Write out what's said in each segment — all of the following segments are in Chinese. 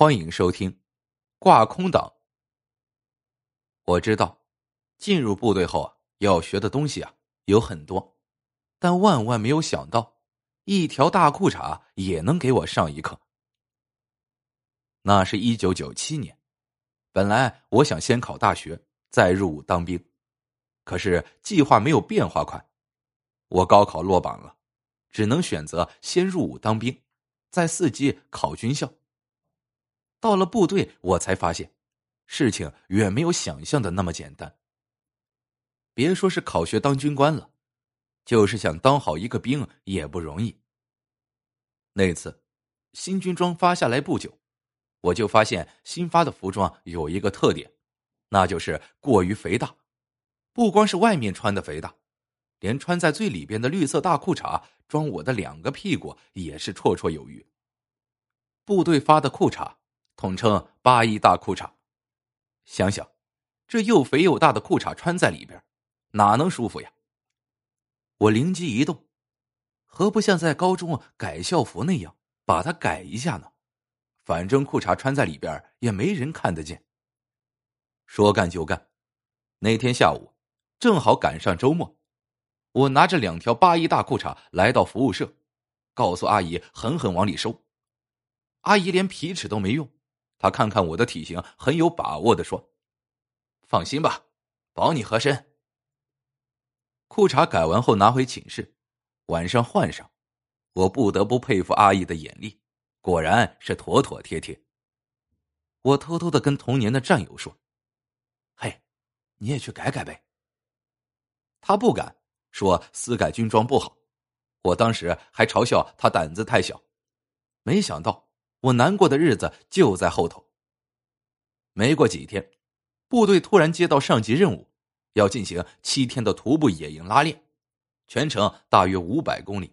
欢迎收听《挂空档》。我知道，进入部队后啊，要学的东西啊有很多，但万万没有想到，一条大裤衩也能给我上一课。那是一九九七年，本来我想先考大学，再入伍当兵，可是计划没有变化快，我高考落榜了，只能选择先入伍当兵，再伺机考军校。到了部队，我才发现，事情远没有想象的那么简单。别说是考学当军官了，就是想当好一个兵也不容易。那次新军装发下来不久，我就发现新发的服装有一个特点，那就是过于肥大。不光是外面穿的肥大，连穿在最里边的绿色大裤衩装我的两个屁股也是绰绰有余。部队发的裤衩。统称八一大裤衩，想想，这又肥又大的裤衩穿在里边，哪能舒服呀？我灵机一动，何不像在高中改校服那样，把它改一下呢？反正裤衩穿在里边也没人看得见。说干就干，那天下午正好赶上周末，我拿着两条八一大裤衩来到服务社，告诉阿姨狠狠往里收。阿姨连皮尺都没用。他看看我的体型，很有把握的说：“放心吧，保你合身。”裤衩改完后拿回寝室，晚上换上，我不得不佩服阿姨的眼力，果然是妥妥帖帖。我偷偷的跟童年的战友说：“嘿，你也去改改呗。”他不敢说私改军装不好，我当时还嘲笑他胆子太小，没想到。我难过的日子就在后头。没过几天，部队突然接到上级任务，要进行七天的徒步野营拉练，全程大约五百公里，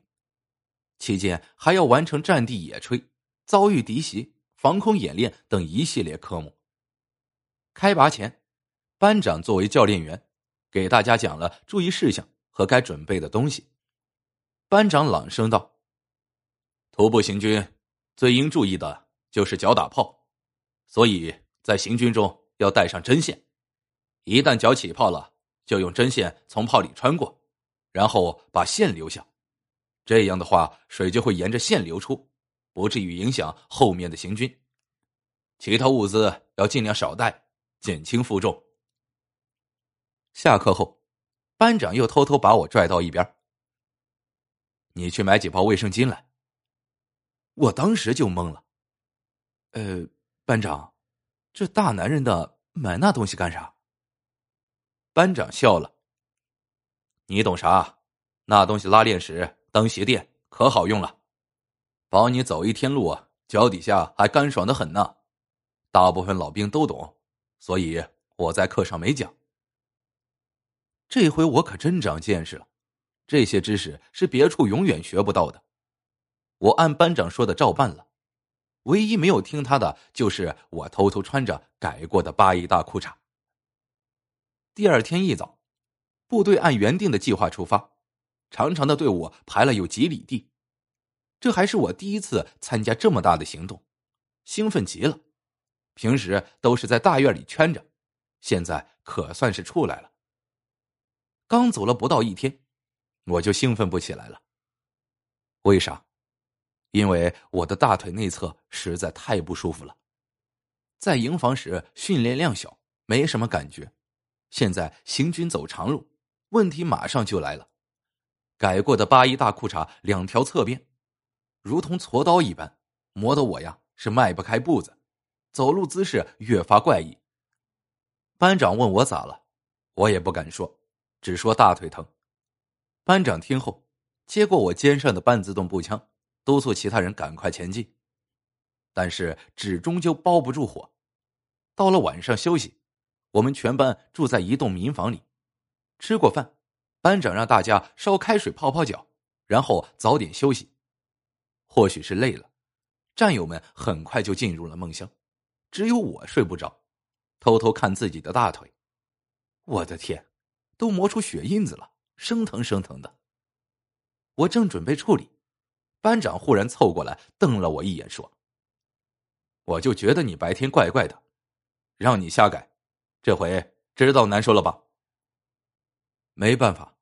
期间还要完成战地野炊、遭遇敌袭、防空演练等一系列科目。开拔前，班长作为教练员，给大家讲了注意事项和该准备的东西。班长朗声道：“徒步行军。”最应注意的就是脚打炮，所以在行军中要带上针线。一旦脚起泡了，就用针线从泡里穿过，然后把线留下。这样的话，水就会沿着线流出，不至于影响后面的行军。其他物资要尽量少带，减轻负重。下课后，班长又偷偷把我拽到一边：“你去买几包卫生巾来。”我当时就懵了，呃，班长，这大男人的买那东西干啥？班长笑了，你懂啥？那东西拉链时当鞋垫，可好用了，保你走一天路，脚底下还干爽的很呢。大部分老兵都懂，所以我在课上没讲。这回我可真长见识了，这些知识是别处永远学不到的。我按班长说的照办了，唯一没有听他的就是我偷偷穿着改过的八一大裤衩。第二天一早，部队按原定的计划出发，长长的队伍排了有几里地。这还是我第一次参加这么大的行动，兴奋极了。平时都是在大院里圈着，现在可算是出来了。刚走了不到一天，我就兴奋不起来了。为啥？因为我的大腿内侧实在太不舒服了，在营房时训练量小，没什么感觉。现在行军走长路，问题马上就来了。改过的八一大裤衩两条侧边，如同锉刀一般，磨得我呀是迈不开步子，走路姿势越发怪异。班长问我咋了，我也不敢说，只说大腿疼。班长听后，接过我肩上的半自动步枪。督促其他人赶快前进，但是纸终究包不住火。到了晚上休息，我们全班住在一栋民房里。吃过饭，班长让大家烧开水泡泡脚，然后早点休息。或许是累了，战友们很快就进入了梦乡，只有我睡不着，偷偷看自己的大腿。我的天，都磨出血印子了，生疼生疼的。我正准备处理。班长忽然凑过来，瞪了我一眼，说：“我就觉得你白天怪怪的，让你瞎改，这回知道难受了吧？没办法，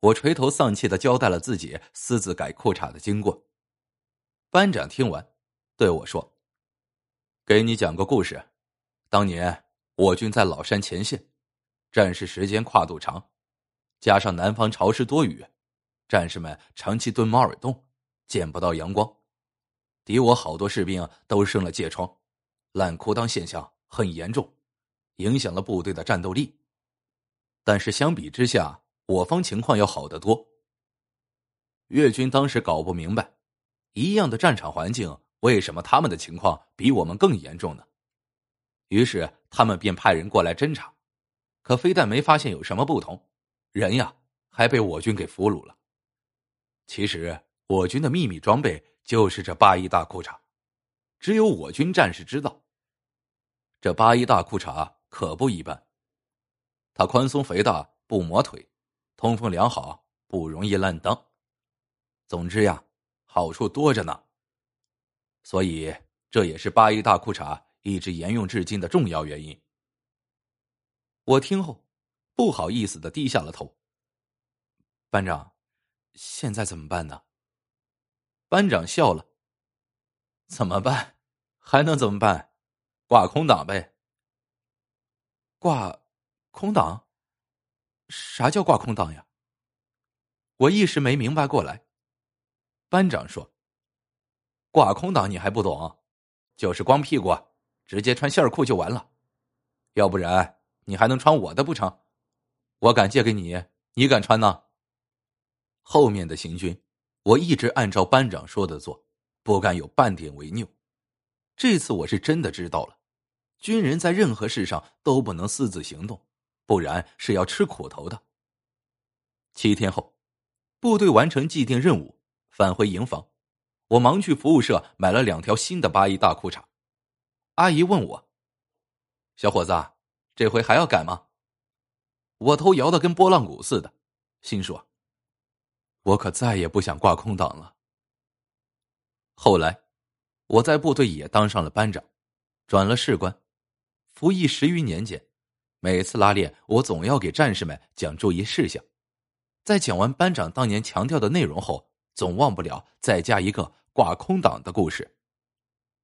我垂头丧气的交代了自己私自改裤衩的经过。班长听完，对我说：“给你讲个故事，当年我军在老山前线，战事时间跨度长，加上南方潮湿多雨，战士们长期蹲猫耳洞，见不到阳光，敌我好多士兵都生了疥疮，烂裤裆现象很严重，影响了部队的战斗力。但是相比之下，我方情况要好得多。越军当时搞不明白。”一样的战场环境，为什么他们的情况比我们更严重呢？于是他们便派人过来侦查，可非但没发现有什么不同，人呀还被我军给俘虏了。其实我军的秘密装备就是这八一大裤衩，只有我军战士知道。这八一大裤衩可不一般，它宽松肥大，不磨腿，通风良好，不容易烂裆。总之呀。好处多着呢，所以这也是八一大裤衩一直沿用至今的重要原因。我听后不好意思的低下了头。班长，现在怎么办呢？班长笑了。怎么办？还能怎么办？挂空挡呗。挂空挡？啥叫挂空挡呀？我一时没明白过来。班长说：“挂空挡你还不懂，就是光屁股直接穿线裤就完了。要不然你还能穿我的不成？我敢借给你，你敢穿呢？”后面的行军，我一直按照班长说的做，不敢有半点违拗。这次我是真的知道了，军人在任何事上都不能私自行动，不然是要吃苦头的。七天后，部队完成既定任务。返回营房，我忙去服务社买了两条新的八一大裤衩。阿姨问我：“小伙子，这回还要改吗？”我头摇得跟拨浪鼓似的，心说：“我可再也不想挂空档了。”后来，我在部队也当上了班长，转了士官，服役十余年间，每次拉练，我总要给战士们讲注意事项。在讲完班长当年强调的内容后，总忘不了再加一个挂空档的故事。